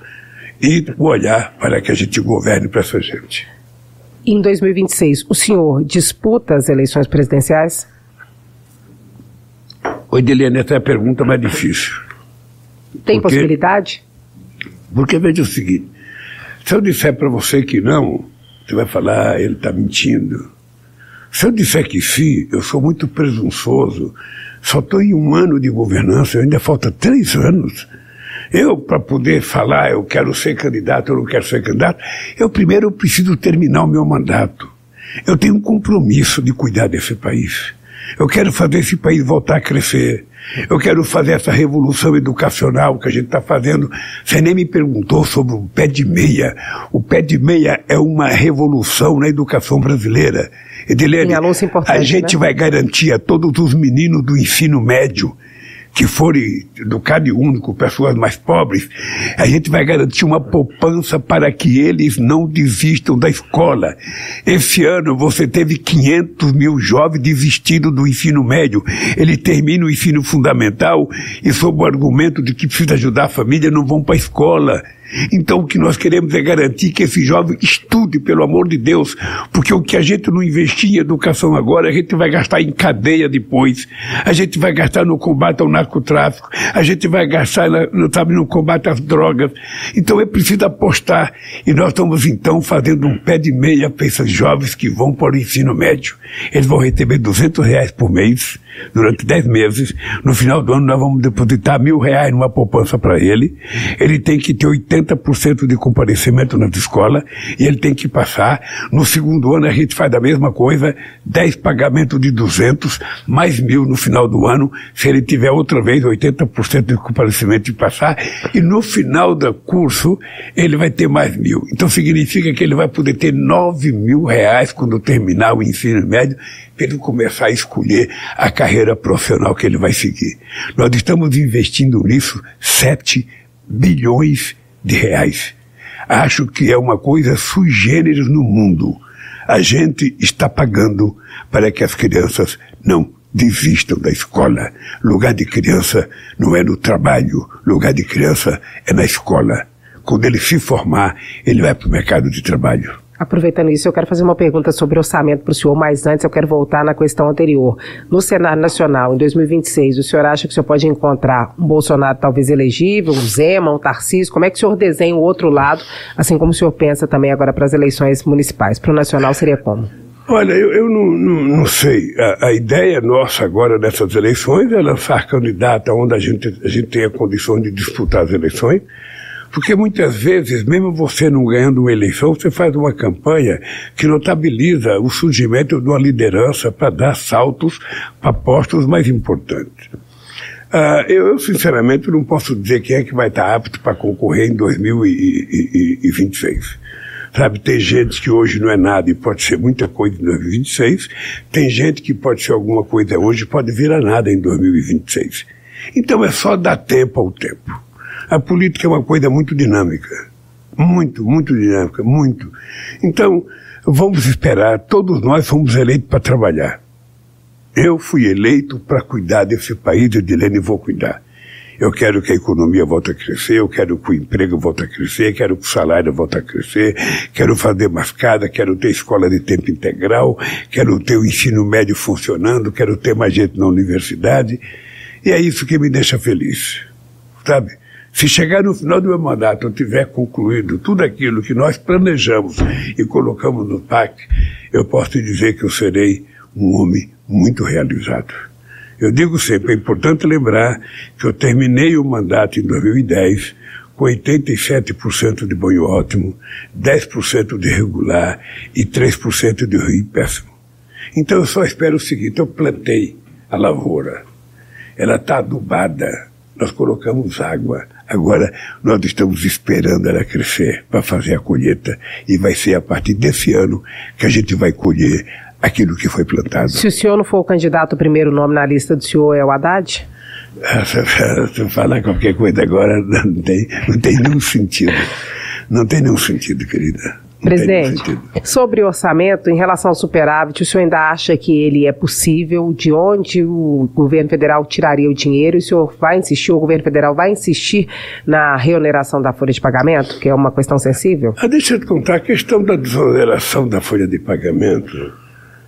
e um olhar para que a gente governe para essa gente. Em 2026, o senhor disputa as eleições presidenciais? Oi, Deliane, essa é a pergunta mais difícil. Tem porque, possibilidade? Porque veja o seguinte: se eu disser para você que não, você vai falar, ah, ele está mentindo. Se eu disser que sim, eu sou muito presunçoso. Só estou em um ano de governança, ainda falta três anos. Eu, para poder falar, eu quero ser candidato, eu não quero ser candidato, eu primeiro preciso terminar o meu mandato. Eu tenho um compromisso de cuidar desse país. Eu quero fazer esse país voltar a crescer. Eu quero fazer essa revolução educacional que a gente está fazendo. Você nem me perguntou sobre o pé de meia. O pé de meia é uma revolução na educação brasileira. Edilene, a gente né? vai garantir a todos os meninos do ensino médio que forem do CAD único, pessoas mais pobres, a gente vai garantir uma poupança para que eles não desistam da escola. Esse ano você teve 500 mil jovens desistindo do ensino médio. Ele termina o ensino fundamental e sob o argumento de que precisa ajudar a família não vão para a escola. Então o que nós queremos é garantir que esse jovem estude, pelo amor de Deus, porque o que a gente não investir em educação agora, a gente vai gastar em cadeia depois, a gente vai gastar no combate ao narcotráfico, a gente vai gastar no, sabe, no combate às drogas. Então é preciso apostar. E nós estamos então fazendo um pé de meia para esses jovens que vão para o ensino médio. Eles vão receber 200 reais por mês durante 10 meses. No final do ano nós vamos depositar mil reais numa poupança para ele. Ele tem que ter 80% de comparecimento na escola e ele tem que passar. No segundo ano a gente faz a mesma coisa, 10 pagamentos de 200, mais mil no final do ano, se ele tiver outra vez 80% de comparecimento de passar. E no final do curso ele vai ter mais mil. Então significa que ele vai poder ter 9 mil reais quando terminar o ensino médio para ele começar a escolher a carreira profissional que ele vai seguir. Nós estamos investindo nisso 7 bilhões de reais. Acho que é uma coisa sui generis no mundo. A gente está pagando para que as crianças não desistam da escola. Lugar de criança não é no trabalho, lugar de criança é na escola. Quando ele se formar, ele vai para o mercado de trabalho. Aproveitando isso, eu quero fazer uma pergunta sobre orçamento para o senhor, mas antes eu quero voltar na questão anterior. No cenário nacional, em 2026, o senhor acha que o senhor pode encontrar um Bolsonaro talvez elegível, um Zema, um Tarcísio? Como é que o senhor desenha o outro lado, assim como o senhor pensa também agora para as eleições municipais? Para o nacional seria como? Olha, eu, eu não, não, não, sei. A, a, ideia nossa agora nessas eleições é lançar candidata onde a gente, a gente tenha condições de disputar as eleições, porque muitas vezes, mesmo você não ganhando uma eleição, você faz uma campanha que notabiliza o surgimento de uma liderança para dar saltos para postos mais importantes. Uh, eu, sinceramente, não posso dizer quem é que vai estar apto para concorrer em 2026. Sabe, tem gente que hoje não é nada e pode ser muita coisa em 2026, tem gente que pode ser alguma coisa hoje e pode virar nada em 2026. Então é só dar tempo ao tempo. A política é uma coisa muito dinâmica. Muito, muito dinâmica, muito. Então, vamos esperar, todos nós fomos eleitos para trabalhar. Eu fui eleito para cuidar desse país, eu Dilene vou cuidar. Eu quero que a economia volte a crescer, eu quero que o emprego volte a crescer, quero que o salário volte a crescer, quero fazer mascada, quero ter escola de tempo integral, quero ter o ensino médio funcionando, quero ter mais gente na universidade. E é isso que me deixa feliz. Sabe? Se chegar no final do meu mandato eu tiver concluído tudo aquilo que nós planejamos e colocamos no PAC, eu posso dizer que eu serei um homem muito realizado. Eu digo sempre, é importante lembrar que eu terminei o mandato em 2010 com 87% de banho ótimo, 10% de regular e 3% de ruim péssimo. Então eu só espero o seguinte, eu plantei a lavoura, ela está adubada, nós colocamos água, agora nós estamos esperando ela crescer para fazer a colheita e vai ser a partir desse ano que a gente vai colher aquilo que foi plantado. Se o senhor não for o candidato, o primeiro nome na lista do senhor é o Haddad? Se falar qualquer coisa agora não tem, não tem nenhum sentido. Não tem nenhum sentido, querida. Presidente, sobre o orçamento, em relação ao superávit, o senhor ainda acha que ele é possível? De onde o governo federal tiraria o dinheiro? O senhor vai insistir, o governo federal vai insistir na reoneração da folha de pagamento, que é uma questão sensível? Ah, deixa eu te contar, a questão da desoneração da folha de pagamento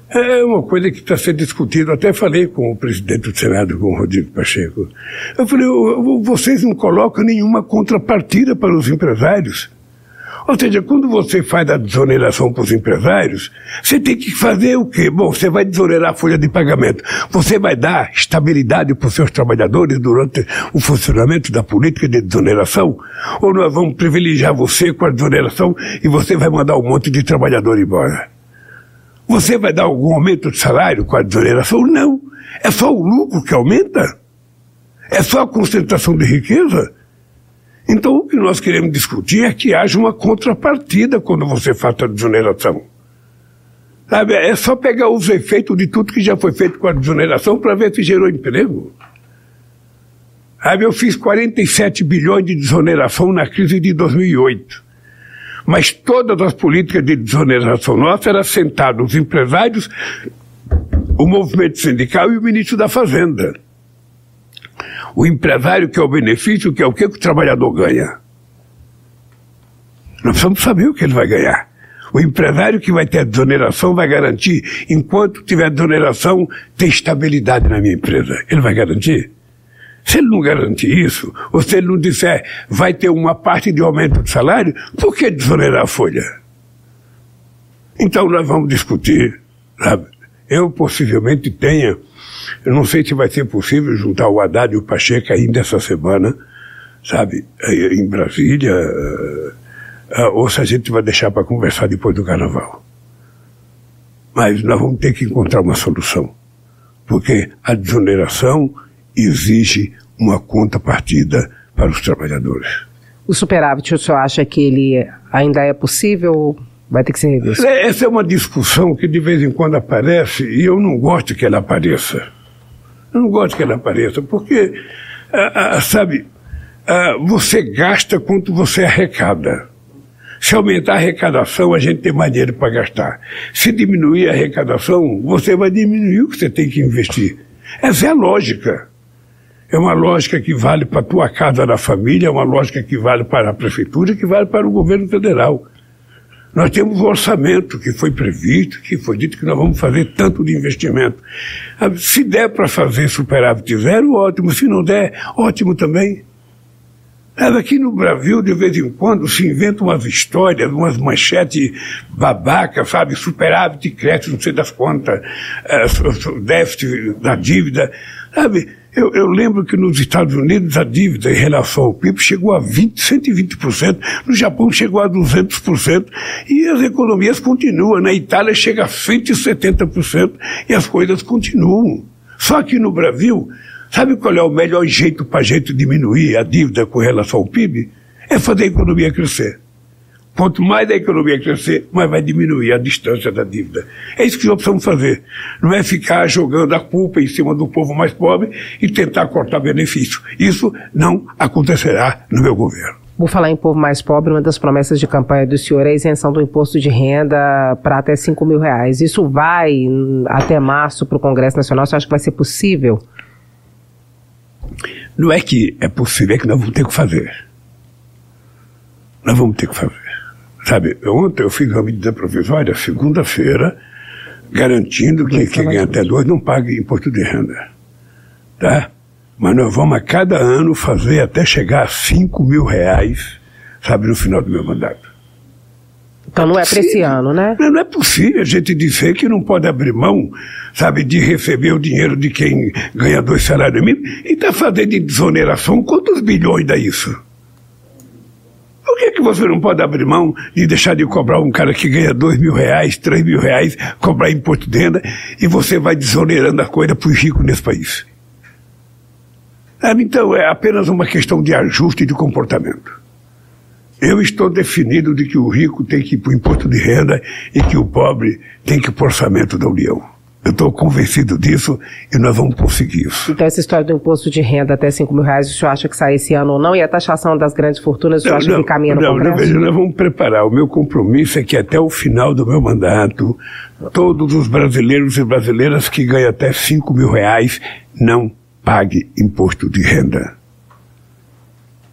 é uma coisa que está sendo discutida. Até falei com o presidente do Senado, com o Rodrigo Pacheco. Eu falei, vocês não colocam nenhuma contrapartida para os empresários. Ou seja, quando você faz a desoneração para os empresários, você tem que fazer o quê? Bom, você vai desonerar a folha de pagamento. Você vai dar estabilidade para os seus trabalhadores durante o funcionamento da política de desoneração? Ou nós vamos privilegiar você com a desoneração e você vai mandar um monte de trabalhador embora? Você vai dar algum aumento de salário com a desoneração? Não. É só o lucro que aumenta? É só a concentração de riqueza? Então, o que nós queremos discutir é que haja uma contrapartida quando você faz a desoneração. Sabe, é só pegar os efeitos de tudo que já foi feito com a desoneração para ver se gerou emprego. Sabe, eu fiz 47 bilhões de desoneração na crise de 2008. Mas todas as políticas de desoneração nossa eram sentados os empresários, o movimento sindical e o ministro da Fazenda. O empresário que é o benefício, que é o que o trabalhador ganha. Nós precisamos saber o que ele vai ganhar. O empresário que vai ter a desoneração vai garantir, enquanto tiver desoneração, tem estabilidade na minha empresa. Ele vai garantir? Se ele não garantir isso, ou se ele não disser vai ter uma parte de aumento de salário, por que desonerar a folha? Então nós vamos discutir, sabe? Eu possivelmente tenha, eu não sei se vai ser possível juntar o Haddad e o Pacheco ainda essa semana, sabe, em Brasília, eh, eh, ou se a gente vai deixar para conversar depois do carnaval. Mas nós vamos ter que encontrar uma solução. Porque a desoneração exige uma contrapartida para os trabalhadores. O superávit, o senhor acha que ele ainda é possível ou vai ter que ser revisto? Essa é uma discussão que de vez em quando aparece e eu não gosto que ela apareça. Eu não gosto que ela apareça, porque, ah, ah, sabe, ah, você gasta quanto você arrecada. Se aumentar a arrecadação, a gente tem mais dinheiro para gastar. Se diminuir a arrecadação, você vai diminuir o que você tem que investir. Essa é a lógica. É uma lógica que vale para a tua casa da família, é uma lógica que vale para a prefeitura, que vale para o governo federal. Nós temos um orçamento que foi previsto, que foi dito que nós vamos fazer tanto de investimento. Ah, se der para fazer superávit zero, ótimo. Se não der, ótimo também. Aqui no Brasil, de vez em quando, se inventam umas histórias, umas manchetes babacas, sabe? Superávit cresce, não sei das quantas, é, déficit da dívida, sabe? Eu, eu, lembro que nos Estados Unidos a dívida em relação ao PIB chegou a 20, 120%, no Japão chegou a 200%, e as economias continuam. Na Itália chega a 170% e as coisas continuam. Só que no Brasil, sabe qual é o melhor jeito para a gente diminuir a dívida com relação ao PIB? É fazer a economia crescer. Quanto mais a economia crescer, mais vai diminuir a distância da dívida. É isso que nós precisamos fazer. Não é ficar jogando a culpa em cima do povo mais pobre e tentar cortar benefício. Isso não acontecerá no meu governo. Vou falar em povo mais pobre, uma das promessas de campanha do senhor é a isenção do imposto de renda para até 5 mil reais. Isso vai até março para o Congresso Nacional? Você acha que vai ser possível? Não é que é possível, é que nós vamos ter que fazer. Nós vamos ter que fazer. Sabe, ontem eu fiz uma medida provisória, segunda-feira, garantindo que quem ganha até dois não pague imposto de renda. Tá? Mas nós vamos a cada ano fazer até chegar a 5 mil reais, sabe, no final do meu mandato. Então não é para esse ano, né? Não, não, é possível a gente dizer que não pode abrir mão, sabe, de receber o dinheiro de quem ganha dois salários mínimos e está fazendo de desoneração. Quantos bilhões dá isso? Que, você não pode abrir mão de deixar de cobrar um cara que ganha dois mil reais, três mil reais, cobrar imposto de renda, e você vai desonerando a coisa para os ricos nesse país? Então, é apenas uma questão de ajuste de comportamento. Eu estou definido de que o rico tem que ir para o imposto de renda e que o pobre tem que ir para o orçamento da União. Eu estou convencido disso e nós vamos conseguir isso. Então, essa história do imposto de renda até 5 mil reais, o senhor acha que sai esse ano ou não? E a taxação das grandes fortunas, o senhor não, acha não, que caminha no não, Congresso? Não, veja, nós vamos preparar. O meu compromisso é que até o final do meu mandato, todos os brasileiros e brasileiras que ganham até 5 mil reais não paguem imposto de renda.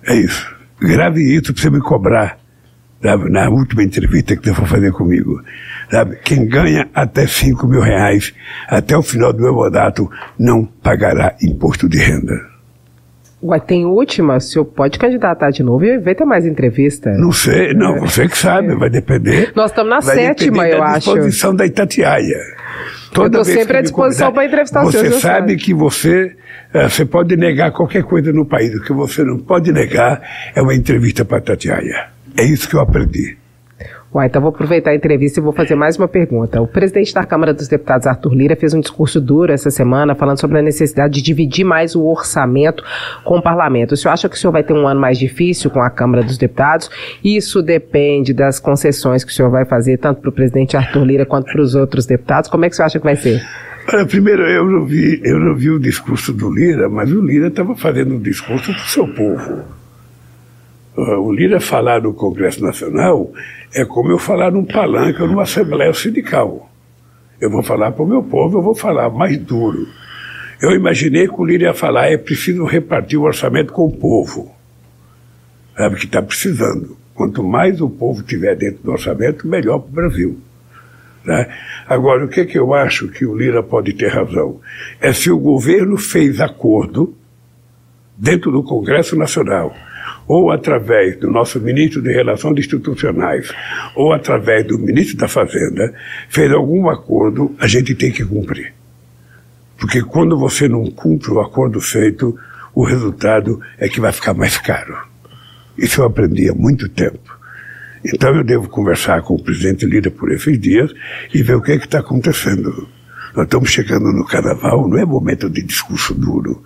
É isso. Grave isso para você me cobrar sabe, na última entrevista que você for fazer comigo. Sabe, quem ganha até 5 mil reais até o final do meu mandato não pagará imposto de renda. Ué, tem última? O senhor pode candidatar de novo e ver ter mais entrevista? Não sei, não, é. você que sabe, é. vai depender. Nós estamos na sétima, eu acho. a disposição da Itatiaia. Toda eu estou sempre à disposição para entrevistar você. Você sabe que você, uh, você pode negar qualquer coisa no país. O que você não pode negar é uma entrevista para a Itatiaia. É isso que eu aprendi. Uai, então vou aproveitar a entrevista e vou fazer mais uma pergunta. O presidente da Câmara dos Deputados, Arthur Lira, fez um discurso duro essa semana falando sobre a necessidade de dividir mais o orçamento com o parlamento. O senhor acha que o senhor vai ter um ano mais difícil com a Câmara dos Deputados? Isso depende das concessões que o senhor vai fazer, tanto para o presidente Arthur Lira quanto para os outros deputados. Como é que o senhor acha que vai ser? Olha, primeiro, eu não vi, eu não vi o discurso do Lira, mas o Lira estava fazendo um discurso para o seu povo. Uh, o Lira falar no Congresso Nacional é como eu falar num palanque ou numa assembleia sindical. Eu vou falar para o meu povo, eu vou falar mais duro. Eu imaginei que o Lira ia falar, é preciso repartir o orçamento com o povo. Sabe que está precisando. Quanto mais o povo tiver dentro do orçamento, melhor para o Brasil. Né? Agora, o que, que eu acho que o Lira pode ter razão? É se o governo fez acordo dentro do Congresso Nacional ou através do nosso ministro de Relações Institucionais, ou através do ministro da Fazenda, fez algum acordo, a gente tem que cumprir. Porque quando você não cumpre o acordo feito, o resultado é que vai ficar mais caro. Isso eu aprendi há muito tempo. Então eu devo conversar com o presidente Lira por esses dias e ver o que é está acontecendo. Nós estamos chegando no carnaval, não é momento de discurso duro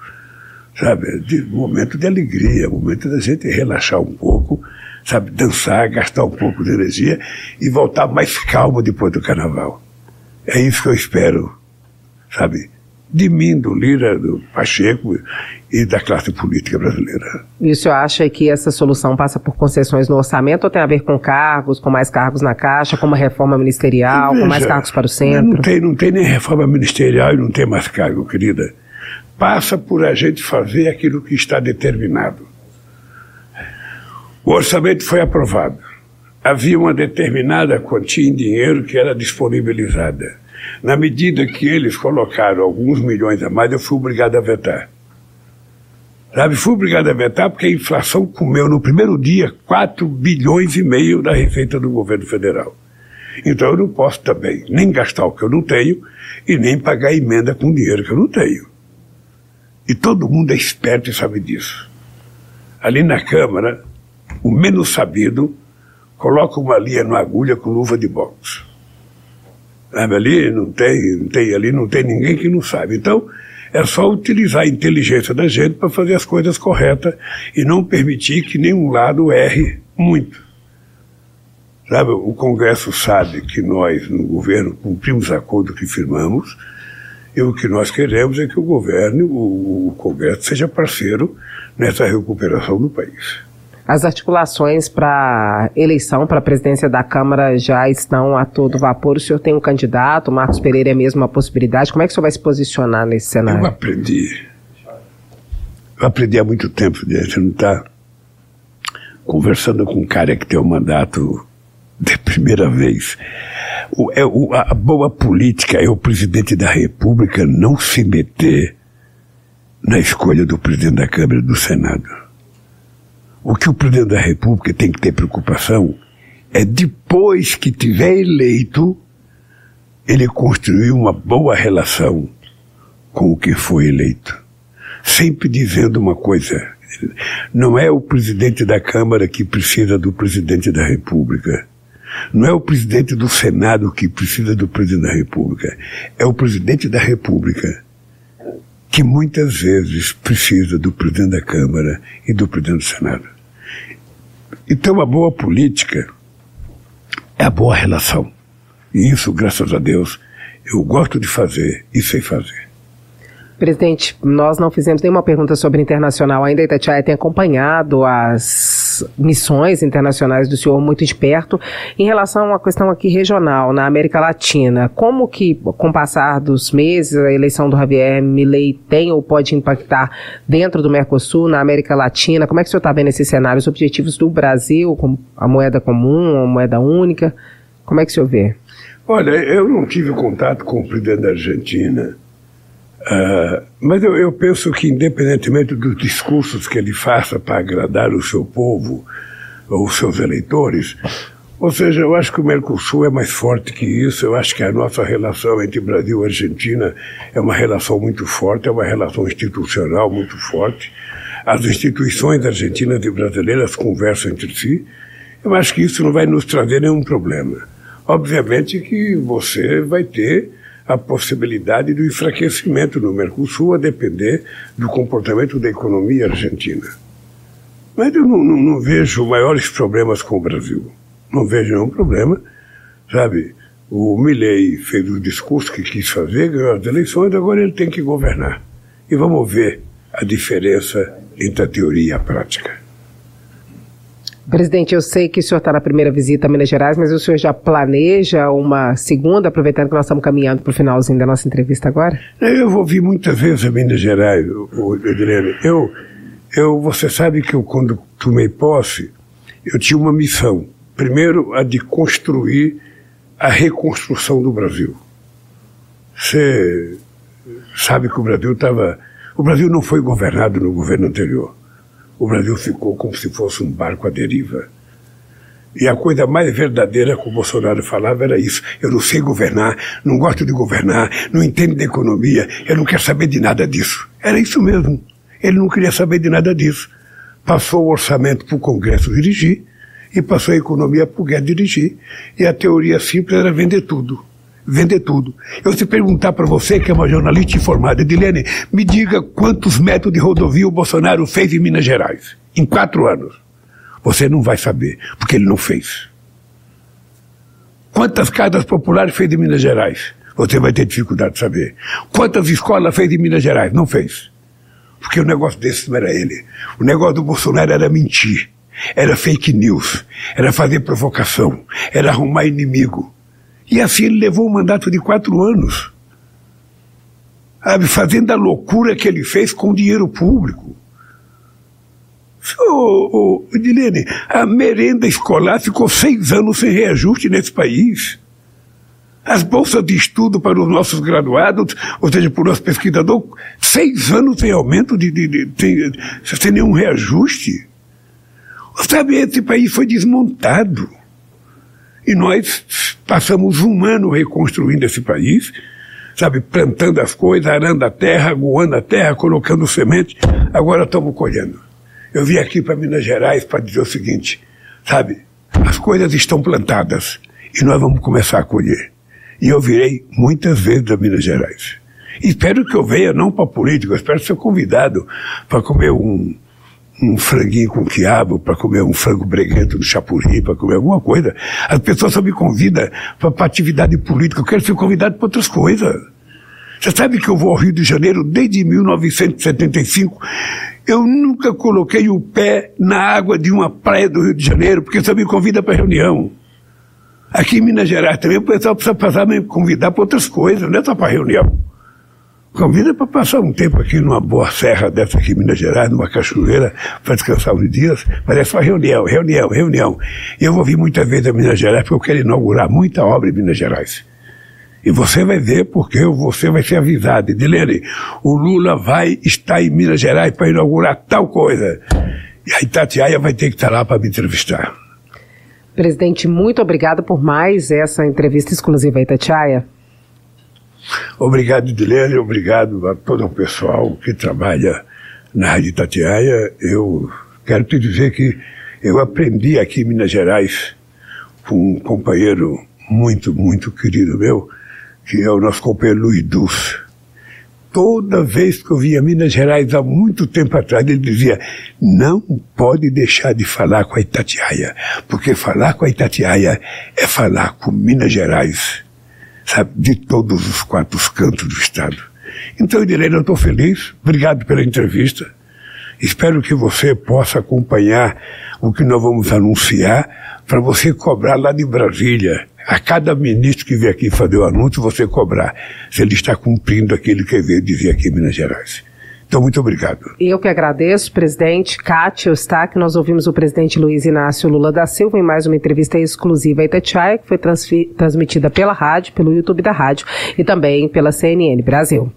sabe? De momento de alegria, momento da gente relaxar um pouco, sabe? Dançar, gastar um pouco de energia e voltar mais calmo depois do carnaval. É isso que eu espero, sabe? De mim, do Lira, do Pacheco e da classe política brasileira. E o senhor acha que essa solução passa por concessões no orçamento ou tem a ver com cargos, com mais cargos na Caixa, com uma reforma ministerial, Veja, com mais cargos para o centro? Não tem, não tem nem reforma ministerial e não tem mais cargo, querida passa por a gente fazer aquilo que está determinado. O orçamento foi aprovado. Havia uma determinada quantia em dinheiro que era disponibilizada. Na medida que eles colocaram alguns milhões a mais, eu fui obrigado a vetar. Sabe, fui obrigado a vetar porque a inflação comeu no primeiro dia 4 bilhões e meio da receita do governo federal. Então eu não posso também nem gastar o que eu não tenho e nem pagar emenda com dinheiro que eu não tenho. E todo mundo é esperto e sabe disso. Ali na Câmara, o menos sabido coloca uma linha na agulha com luva de boxe. Sabe, ali não tem, não tem, ali não tem ninguém que não sabe. Então, é só utilizar a inteligência da gente para fazer as coisas corretas e não permitir que nenhum lado erre muito. Sabe, o Congresso sabe que nós, no governo, cumprimos acordo que firmamos e o que nós queremos é que o governo, o, o Congresso, seja parceiro nessa recuperação do país. As articulações para eleição para a presidência da Câmara já estão a todo vapor. O senhor tem um candidato, o Marcos Pereira é mesmo uma possibilidade. Como é que o senhor vai se posicionar nesse cenário? Eu aprendi. Eu aprendi há muito tempo, você não está conversando com um cara que tem um mandato de primeira vez. O, é, o, a boa política é o presidente da República não se meter na escolha do presidente da Câmara e do Senado. O que o presidente da República tem que ter preocupação é depois que tiver eleito, ele construir uma boa relação com o que foi eleito. Sempre dizendo uma coisa: não é o presidente da Câmara que precisa do presidente da República. Não é o presidente do Senado que precisa do presidente da República. É o presidente da República que muitas vezes precisa do presidente da Câmara e do presidente do Senado. Então, a boa política é a boa relação. E isso, graças a Deus, eu gosto de fazer e sei fazer. Presidente, nós não fizemos nenhuma pergunta sobre internacional ainda. Itatiaia tem acompanhado as missões internacionais do senhor muito de perto. Em relação à questão aqui regional, na América Latina, como que, com o passar dos meses, a eleição do Javier Milei tem ou pode impactar dentro do Mercosul, na América Latina? Como é que o senhor está vendo esse cenário? Os objetivos do Brasil, com a moeda comum, a moeda única? Como é que o senhor vê? Olha, eu não tive contato com o presidente da Argentina Uh, mas eu, eu, penso que, independentemente dos discursos que ele faça para agradar o seu povo ou os seus eleitores, ou seja, eu acho que o Mercosul é mais forte que isso. Eu acho que a nossa relação entre Brasil e Argentina é uma relação muito forte, é uma relação institucional muito forte. As instituições argentinas e brasileiras conversam entre si. Eu acho que isso não vai nos trazer nenhum problema. Obviamente que você vai ter a possibilidade do enfraquecimento do Mercosul a depender do comportamento da economia argentina. Mas eu não, não, não vejo maiores problemas com o Brasil. Não vejo nenhum problema, sabe? O Milley fez o discurso que quis fazer, ganhou as eleições, agora ele tem que governar. E vamos ver a diferença entre a teoria e a prática. Presidente, eu sei que o senhor está na primeira visita a Minas Gerais, mas o senhor já planeja uma segunda, aproveitando que nós estamos caminhando para o finalzinho da nossa entrevista agora? Eu vou vir muitas vezes a Minas Gerais, Edilene. Eu, eu, você sabe que eu, quando tomei posse, eu tinha uma missão. Primeiro, a de construir a reconstrução do Brasil. Você sabe que o Brasil estava. O Brasil não foi governado no governo anterior o Brasil ficou como se fosse um barco à deriva. E a coisa mais verdadeira que o Bolsonaro falava era isso. Eu não sei governar, não gosto de governar, não entendo de economia, eu não quero saber de nada disso. Era isso mesmo. Ele não queria saber de nada disso. Passou o orçamento para o Congresso dirigir e passou a economia para o Guedes dirigir. E a teoria simples era vender tudo vender tudo. Eu se perguntar para você, que é uma jornalista informada, Edilene, me diga quantos metros de rodovia o Bolsonaro fez em Minas Gerais, em quatro anos. Você não vai saber, porque ele não fez. Quantas casas populares fez em Minas Gerais? Você vai ter dificuldade de saber. Quantas escolas fez em Minas Gerais? Não fez. Porque o negócio desse não era ele. O negócio do Bolsonaro era mentir. Era fake news. Era fazer provocação. Era arrumar inimigo. E assim ele levou um mandato de quatro anos, sabe, fazendo a loucura que ele fez com dinheiro público. Ô, ô, Dilene, a merenda escolar ficou seis anos sem reajuste nesse país. as bolsas de estudo para os nossos graduados, ou seja, para o nosso pesquisador, seis anos sem aumento, de, de, de, de, sem nenhum reajuste. Sabe, esse país foi desmontado. E nós passamos um ano reconstruindo esse país, sabe, plantando as coisas, arando a terra, aguando a terra, colocando semente. Agora estamos colhendo. Eu vim aqui para Minas Gerais para dizer o seguinte, sabe, as coisas estão plantadas e nós vamos começar a colher. E eu virei muitas vezes a Minas Gerais. Espero que eu venha não para política, espero ser convidado para comer um, um franguinho com quiabo, para comer um frango breguento no chapuri, para comer alguma coisa. As pessoas só me convidam para atividade política, eu quero ser convidado para outras coisas. Você sabe que eu vou ao Rio de Janeiro desde 1975. Eu nunca coloquei o pé na água de uma praia do Rio de Janeiro, porque só me convida para reunião. Aqui em Minas Gerais também o pessoal precisa passar me convidar para outras coisas, não é só para reunião. Convida para passar um tempo aqui numa boa serra dessa aqui em Minas Gerais, numa cachoeira, para descansar uns dias, mas é só reunião, reunião, reunião. E eu vou vir muitas vezes a Minas Gerais porque eu quero inaugurar muita obra em Minas Gerais. E você vai ver porque você vai ser avisado. Dilene, o Lula vai estar em Minas Gerais para inaugurar tal coisa. E a Itatiaia vai ter que estar lá para me entrevistar. Presidente, muito obrigado por mais essa entrevista exclusiva a Itatiaia. Obrigado, Dilene, obrigado a todo o pessoal que trabalha na Rádio Itatiaia. Eu quero te dizer que eu aprendi aqui em Minas Gerais com um companheiro muito, muito querido meu, que é o nosso companheiro Luiz Dulce. Toda vez que eu via Minas Gerais há muito tempo atrás, ele dizia: não pode deixar de falar com a Itatiaia, porque falar com a Itatiaia é falar com Minas Gerais, sabe, de todos os quatro cantos do Estado. Então eu direi: eu estou feliz, obrigado pela entrevista. Espero que você possa acompanhar o que nós vamos anunciar para você cobrar lá de Brasília a cada ministro que vier aqui fazer o anúncio, você cobrar se ele está cumprindo aquilo que veio dizer aqui em Minas Gerais. Então, muito obrigado. Eu que agradeço, presidente. Kátia Eustáquio, nós ouvimos o presidente Luiz Inácio Lula da Silva em mais uma entrevista exclusiva a Itatiaia, que foi transmitida pela rádio, pelo YouTube da rádio e também pela CNN Brasil.